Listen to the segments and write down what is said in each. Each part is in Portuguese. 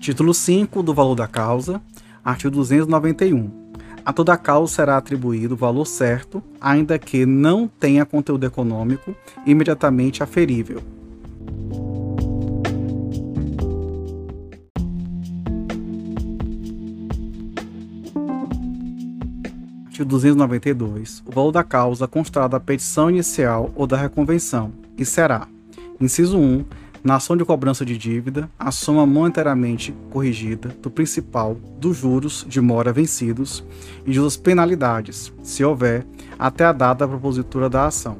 Título 5 do valor da causa, artigo 291. A toda causa será atribuído o valor certo, ainda que não tenha conteúdo econômico imediatamente aferível. Artigo 292. O valor da causa constará da petição inicial ou da reconvenção e será: inciso 1 na ação de cobrança de dívida, a soma monetariamente corrigida do principal, dos juros de mora vencidos e de suas penalidades, se houver, até a data da propositura da ação.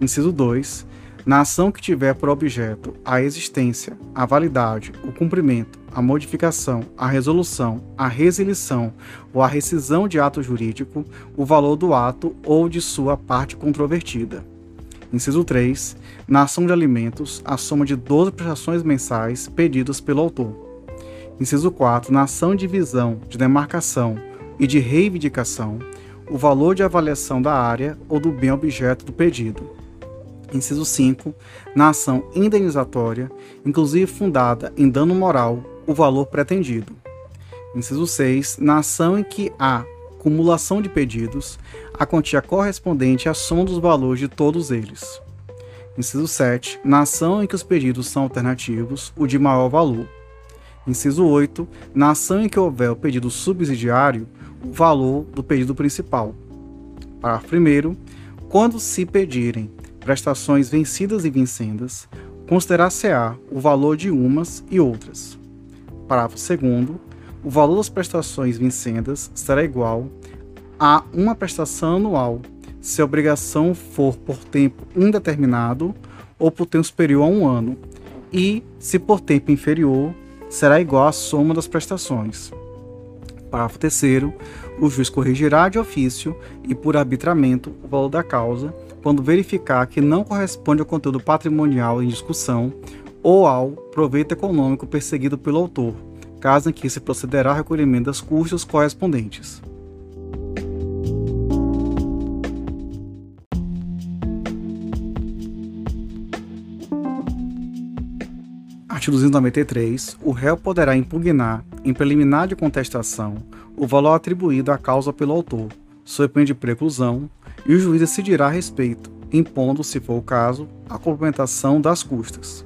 Inciso 2. Na ação que tiver por objeto a existência, a validade, o cumprimento, a modificação, a resolução, a resilição ou a rescisão de ato jurídico, o valor do ato ou de sua parte controvertida. Inciso 3. Na ação de alimentos, a soma de 12 prestações mensais pedidas pelo autor. Inciso 4. Na ação de divisão, de demarcação e de reivindicação, o valor de avaliação da área ou do bem objeto do pedido. Inciso 5. Na ação indenizatória, inclusive fundada em dano moral, o valor pretendido. Inciso 6. Na ação em que há acumulação de pedidos, a quantia correspondente à soma dos valores de todos eles. Inciso 7. Na ação em que os pedidos são alternativos, o de maior valor. Inciso 8. Na ação em que houver o pedido subsidiário, o valor do pedido principal. Parágrafo 1. Quando se pedirem prestações vencidas e vincendas, considerar-se-á o valor de umas e outras. Parágrafo 2 o valor das prestações vincendas será igual a uma prestação anual, se a obrigação for por tempo indeterminado ou por tempo superior a um ano, e, se por tempo inferior, será igual à soma das prestações. Parágrafo 3. O juiz corrigirá de ofício e por arbitramento o valor da causa quando verificar que não corresponde ao conteúdo patrimonial em discussão ou ao proveito econômico perseguido pelo autor caso em que se procederá ao recolhimento das custas correspondentes. Artigo 293. O réu poderá impugnar, em preliminar de contestação, o valor atribuído à causa pelo autor, sob de preclusão, e o juiz decidirá a respeito, impondo, se for o caso, a complementação das custas.